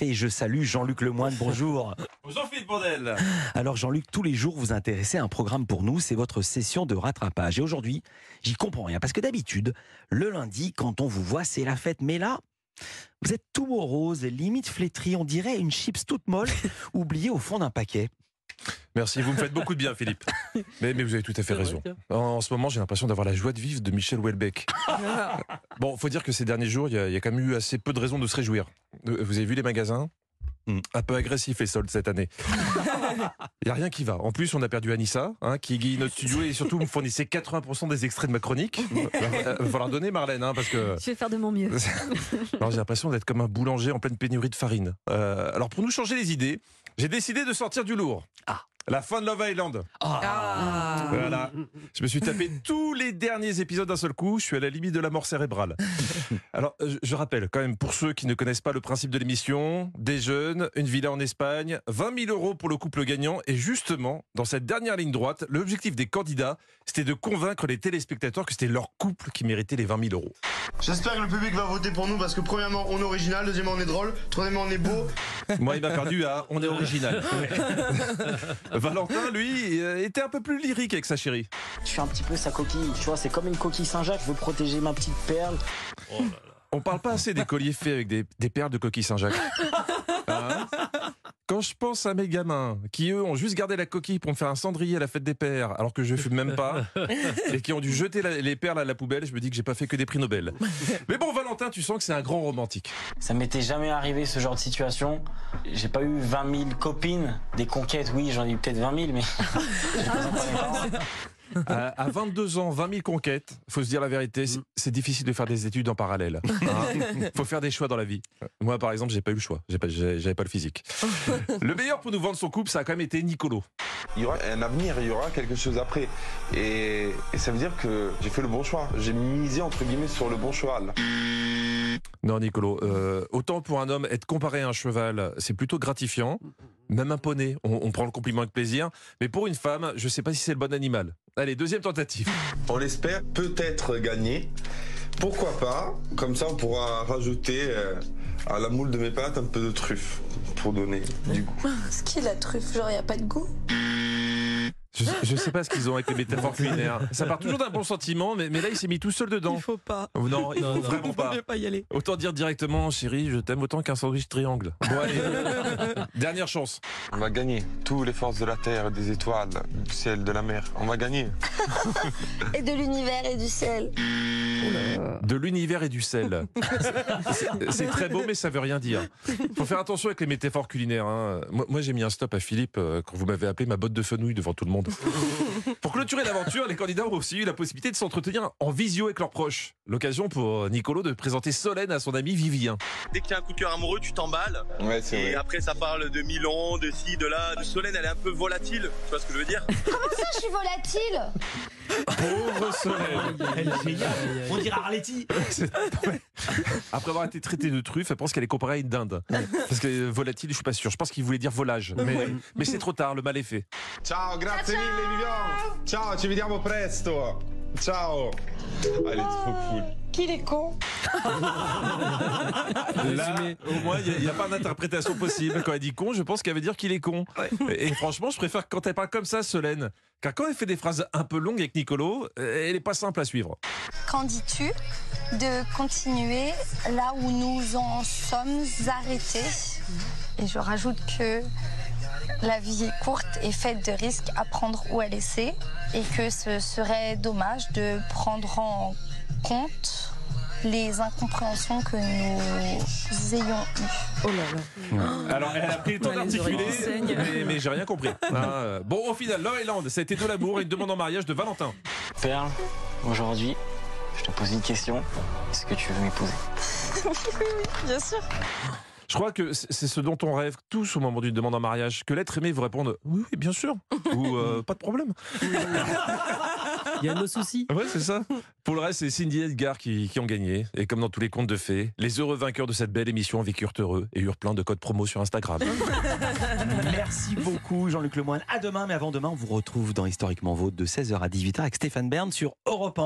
Et je salue Jean-Luc Lemoine, bonjour. Bonjour Philippe Bordel. Alors Jean-Luc, tous les jours vous intéressez à un programme pour nous, c'est votre session de rattrapage. Et aujourd'hui, j'y comprends rien, parce que d'habitude, le lundi, quand on vous voit, c'est la fête. Mais là, vous êtes tout morose, limite flétri, on dirait une chips toute molle, oubliée au fond d'un paquet. Merci, vous me faites beaucoup de bien Philippe. Mais, mais vous avez tout à fait raison. En, en ce moment, j'ai l'impression d'avoir la joie de vivre de Michel Houellebecq. Bon, faut dire que ces derniers jours, il y, a- il y a quand même eu assez peu de raisons de se réjouir. Euh, Vous avez vu les magasins? Hmm, Un peu agressif les soldes cette année. Il n'y a rien qui va. En plus, on a perdu Anissa, hein, qui égaye notre studio et surtout me fournissait 80% des extraits de ma chronique. Il va falloir donner Marlène, hein, parce que Je vais faire de mon mieux. alors, j'ai l'impression d'être comme un boulanger en pleine pénurie de farine. Euh, alors pour nous changer les idées, j'ai décidé de sortir du lourd. Ah. La fin de Love Island. Ah. Voilà. Je me suis tapé tous les derniers épisodes d'un seul coup. Je suis à la limite de la mort cérébrale. Alors, euh, je- je rappelle quand même, pour ceux qui ne connaissent pas le principe de l'émission, des jeunes, une villa en Espagne, 20 000 euros pour le couple gagnant. Et justement, dans cette dernière ligne droite, l'objectif des candidats, c'était de convaincre les téléspectateurs que c'était leur couple qui méritait les 20 000 euros. J'espère que le public va voter pour nous parce que premièrement on est original, deuxièmement on est drôle, troisièmement on est beau. Moi, il m'a perdu à On est original. Valentin, lui, euh, était un peu plus lyrique avec sa chérie. Je suis un petit peu sa coquille, tu vois, c'est comme une coquille Saint-Jacques, je veux protéger ma petite perle. On parle pas assez des colliers faits avec des, des perles de coquille Saint-Jacques. Hein Quand je pense à mes gamins qui, eux, ont juste gardé la coquille pour me faire un cendrier à la fête des pères, alors que je fume même pas, et qui ont dû jeter la- les perles à la poubelle, je me dis que j'ai pas fait que des prix Nobel. Mais bon, Valentin, tu sens que c'est un grand romantique. Ça m'était jamais arrivé ce genre de situation. J'ai pas eu 20 000 copines, des conquêtes, oui, j'en ai eu peut-être 20 000, mais. À, à 22 ans, 20 000 conquêtes, faut se dire la vérité, c'est- c'est difficile de faire des études en parallèle. Hein faut faire des choix dans la vie. Moi, par exemple, j'ai pas eu le choix. J'ai pas- J'avais pas le physique. Le meilleur pour nous vendre son couple, ça a quand même été Nicolo. Il y aura un avenir, il y aura quelque chose après. Et, et ça veut dire que j'ai fait le bon choix. J'ai misé entre guillemets sur le bon cheval. Non, Nicolo, euh, autant pour un homme être comparé à un cheval, c'est plutôt gratifiant, même un poney, on, on prend le compliment avec plaisir. Mais pour une femme, je sais pas si c'est le bon animal. Allez, deuxième tentative. On l'espère peut-être gagner. Pourquoi pas? Comme ça, on pourra rajouter euh, à la moule de mes pâtes un peu de truffe pour donner du goût. Ce qui la truffe, genre y a pas de goût? Je, je sais pas ce qu'ils ont avec les métaphores culinaires. Ça part toujours d'un bon sentiment, mais, mais là, il s'est mis tout seul dedans. faut pas. Non, il faut vraiment pas. pas y aller. Autant dire directement, chérie, je t'aime autant qu'un sandwich triangle. Bon, allez. Dernière chance. On va gagner. Toutes les forces de la terre, des étoiles, du ciel, de la mer. On va gagner. Et de l'univers et du ciel. De l'univers et du sel. C'est- très beau, mais ça veut rien dire. Faut faire attention avec les métaphores culinaires. hein. Moi, moi, j'ai mis un stop à Philippe euh, quand vous m'avez appelé ma botte de fenouil devant tout le monde. Pour clôturer l'aventure, les candidats ont aussi eu la possibilité de s'entretenir en visio avec leurs proches. L'occasion pour Nicolo de présenter Solène à son ami Vivien. Dès qu'il y a un coup de cœur amoureux, tu t'emballes. Ouais, c'est Et vrai. après, ça parle de Milan, de ci, de là. De Solène, elle est un peu volatile. Tu vois ce que je veux dire? Je suis volatile? Pauvre Solène Elle est géniale. On dirait Arletty. Ouais. Après avoir été traité de truffe, elle pense qu'elle est comparée à une dinde. Parce que euh, volatile, je suis pas sûr. Je pense qu'il voulait dire volage. Mais, mais c'est trop tard, le mal est fait. Ciao, grazie mille Vivian. Ciao, ci vediamo presto. Ciao. Elle est trop cool. Qu'il est con Là, au moins, il n'y a, pas d'interprétation possible. Quand elle dit con, je pense qu'elle veut dire qu'il est con. Et, et franchement, je préfère quand elle parle comme ça, Solène. Car quand elle fait des phrases un peu longues avec Nicolo, euh, elle n'est pas simple à suivre. Qu'en dis-tu de continuer là où nous en sommes arrêtés? Et je rajoute que la vie est courte et faite de risques à prendre ou à laisser et que ce serait dommage de prendre en compte les incompréhensions que nous ayons eues. Oh là là. Alors, elle a pris le temps d'articuler, mais, mais j'ai rien compris. Hein, euh, bon, au final, Love Island, ça a été de l'amour et une demande en mariage de Valentin. Perle, aujourd'hui, je te pose une question. Est-ce que tu veux m'épouser? Bien sûr. Je crois que c'est ce dont on rêve tous au moment d'une demande en mariage, que l'être aimé vous réponde oui, oui, bien sûr, ou euh, pas de problème. Il y a nos soucis. Ouais, c'est ça. Pour le reste, c'est Cindy et Edgar qui, qui ont gagné. Et comme dans tous les contes de fées, les heureux vainqueurs de cette belle émission vécurent heureux et eurent plein de codes promo sur Instagram. Merci beaucoup Jean-Luc Lemoine. À demain, mais avant demain, on vous retrouve dans Historiquement Vôtre de 16h à 18h avec Stéphane Bern sur Europe 1.